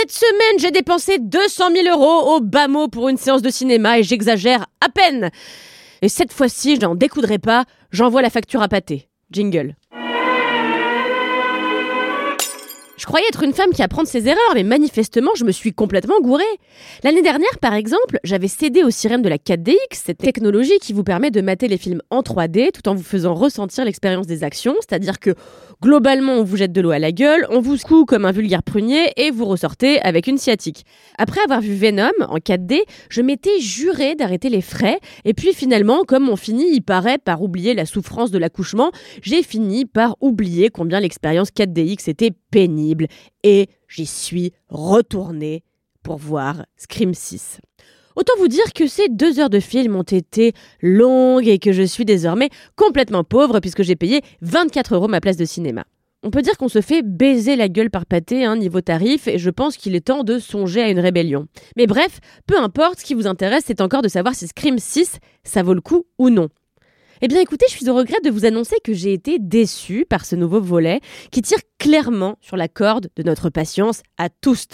Cette semaine, j'ai dépensé 200 000 euros au bas mot pour une séance de cinéma et j'exagère à peine. Et cette fois-ci, je n'en découdrai pas, j'envoie la facture à pâté. Jingle. Je croyais être une femme qui apprend de ses erreurs, mais manifestement, je me suis complètement gourée. L'année dernière, par exemple, j'avais cédé aux sirènes de la 4DX, cette technologie qui vous permet de mater les films en 3D tout en vous faisant ressentir l'expérience des actions, c'est-à-dire que globalement, on vous jette de l'eau à la gueule, on vous secoue comme un vulgaire prunier et vous ressortez avec une sciatique. Après avoir vu Venom en 4D, je m'étais juré d'arrêter les frais, et puis finalement, comme on finit, il paraît, par oublier la souffrance de l'accouchement, j'ai fini par oublier combien l'expérience 4DX était pénible et j'y suis retournée pour voir Scream 6. Autant vous dire que ces deux heures de film ont été longues et que je suis désormais complètement pauvre puisque j'ai payé 24 euros ma place de cinéma. On peut dire qu'on se fait baiser la gueule par pâté, hein, niveau tarif, et je pense qu'il est temps de songer à une rébellion. Mais bref, peu importe, ce qui vous intéresse, c'est encore de savoir si Scream 6, ça vaut le coup ou non. Eh bien écoutez, je suis au regret de vous annoncer que j'ai été déçue par ce nouveau volet qui tire clairement sur la corde de notre patience à tous.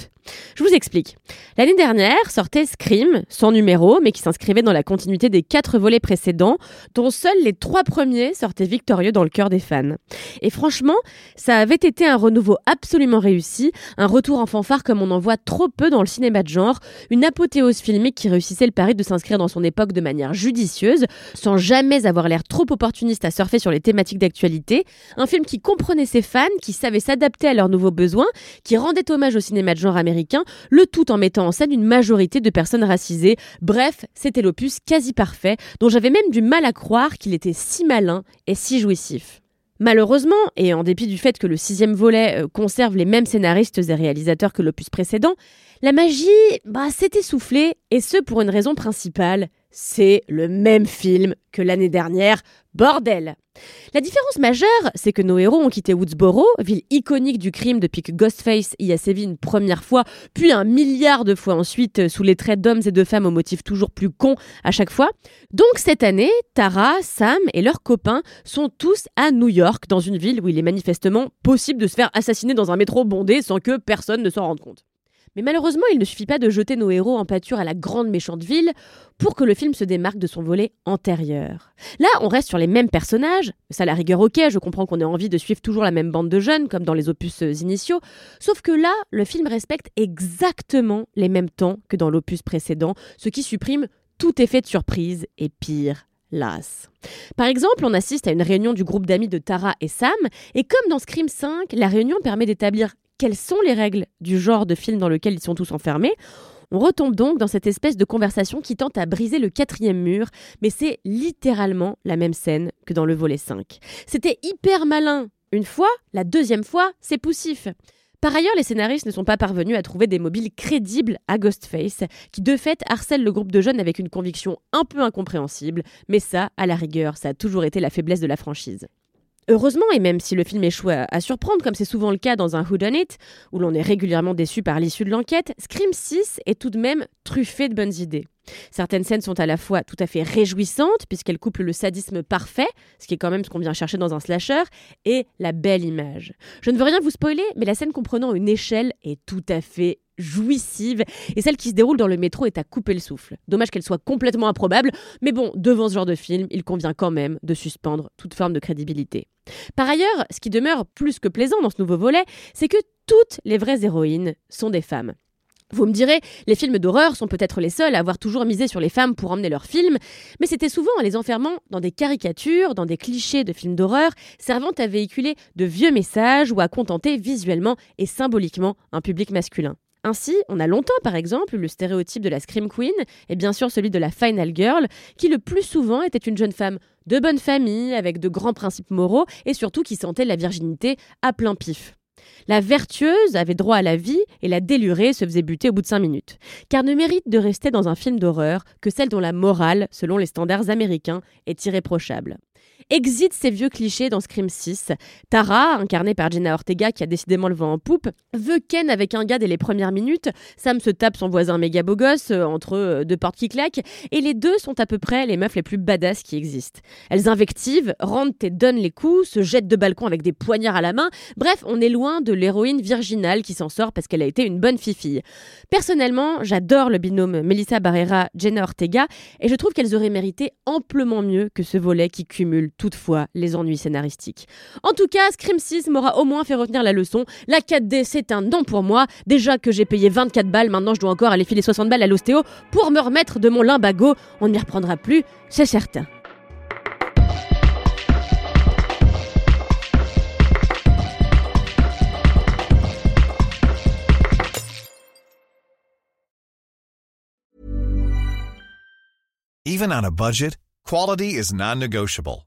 Je vous explique. L'année dernière sortait Scream, sans numéro, mais qui s'inscrivait dans la continuité des quatre volets précédents, dont seuls les trois premiers sortaient victorieux dans le cœur des fans. Et franchement, ça avait été un renouveau absolument réussi, un retour en fanfare comme on en voit trop peu dans le cinéma de genre, une apothéose filmique qui réussissait le pari de s'inscrire dans son époque de manière judicieuse, sans jamais avoir l'air trop opportuniste à surfer sur les thématiques d'actualité, un film qui comprenait ses fans, qui savait s'adapter à leurs nouveaux besoins, qui rendait hommage au cinéma de genre américain le tout en mettant en scène une majorité de personnes racisées. Bref, c'était l'opus quasi parfait, dont j'avais même du mal à croire qu'il était si malin et si jouissif. Malheureusement, et en dépit du fait que le sixième volet euh, conserve les mêmes scénaristes et réalisateurs que l'opus précédent, la magie bah, s'est essoufflée, et ce pour une raison principale, c'est le même film que l'année dernière, bordel la différence majeure, c'est que nos héros ont quitté Woodsboro, ville iconique du crime depuis que Ghostface y a sévi une première fois, puis un milliard de fois ensuite euh, sous les traits d'hommes et de femmes aux motifs toujours plus cons à chaque fois. Donc cette année, Tara, Sam et leurs copains sont tous à New York, dans une ville où il est manifestement possible de se faire assassiner dans un métro bondé sans que personne ne s'en rende compte. Mais malheureusement, il ne suffit pas de jeter nos héros en pâture à la grande méchante ville pour que le film se démarque de son volet antérieur. Là, on reste sur les mêmes personnages, ça la rigueur ok, je comprends qu'on ait envie de suivre toujours la même bande de jeunes, comme dans les opus euh, initiaux, sauf que là, le film respecte exactement les mêmes temps que dans l'opus précédent, ce qui supprime tout effet de surprise et pire, las. Par exemple, on assiste à une réunion du groupe d'amis de Tara et Sam, et comme dans Scream 5, la réunion permet d'établir quelles sont les règles du genre de film dans lequel ils sont tous enfermés. On retombe donc dans cette espèce de conversation qui tente à briser le quatrième mur, mais c'est littéralement la même scène que dans le volet 5. C'était hyper malin une fois, la deuxième fois, c'est poussif. Par ailleurs, les scénaristes ne sont pas parvenus à trouver des mobiles crédibles à Ghostface, qui de fait harcèle le groupe de jeunes avec une conviction un peu incompréhensible, mais ça, à la rigueur, ça a toujours été la faiblesse de la franchise. Heureusement, et même si le film échoue à, surprendre, comme c'est souvent le cas dans un It, où l'on est régulièrement déçu par l'issue de l'enquête, Scream 6 est tout de même truffé de bonnes idées. Certaines scènes sont à la fois tout à fait réjouissantes, puisqu'elles couplent le sadisme parfait, ce qui est quand même ce qu'on vient chercher dans un slasher, et la belle image. Je ne veux rien vous spoiler, mais la scène comprenant une échelle est tout à fait jouissive et celle qui se déroule dans le métro est à couper le souffle. Dommage qu'elle soit complètement improbable, mais bon, devant ce genre de film, il convient quand même de suspendre toute forme de crédibilité. Par ailleurs, ce qui demeure plus que plaisant dans ce nouveau volet, c'est que toutes les vraies héroïnes sont des femmes. Vous me direz, les films d'horreur sont peut-être les seuls à avoir toujours misé sur les femmes pour emmener leurs films, mais c'était souvent en les enfermant dans des caricatures, dans des clichés de films d'horreur, servant à véhiculer de vieux messages ou à contenter visuellement et symboliquement un public masculin. Ainsi, on a longtemps, par exemple, le stéréotype de la Scream Queen, et bien sûr celui de la Final Girl, qui le plus souvent était une jeune femme de bonne famille, avec de grands principes moraux, et surtout qui sentait la virginité à plein pif. La vertueuse avait droit à la vie et la délurée se faisait buter au bout de cinq minutes. Car ne mérite de rester dans un film d'horreur que celle dont la morale, selon les standards américains, est irréprochable. Exit ces vieux clichés dans Scream 6. Tara, incarnée par Jenna Ortega qui a décidément le vent en poupe, veut Ken avec un gars dès les premières minutes. Sam se tape son voisin méga beau gosse euh, entre euh, deux portes qui claquent et les deux sont à peu près les meufs les plus badass qui existent. Elles invectivent, rendent et donnent les coups, se jettent de balcon avec des poignards à la main. Bref, on est loin de l'héroïne virginale qui s'en sort parce qu'elle a été une bonne fifille. Personnellement, j'adore le binôme Melissa Barrera-Jenna Ortega et je trouve qu'elles auraient mérité amplement mieux que ce volet qui cumule toutefois les ennuis scénaristiques. En tout cas, Scream 6 m'aura au moins fait retenir la leçon. La 4D, c'est un non pour moi. Déjà que j'ai payé 24 balles, maintenant je dois encore aller filer 60 balles à l'ostéo pour me remettre de mon limbago. On n'y reprendra plus, c'est certain. Even on a budget, quality is non-negotiable.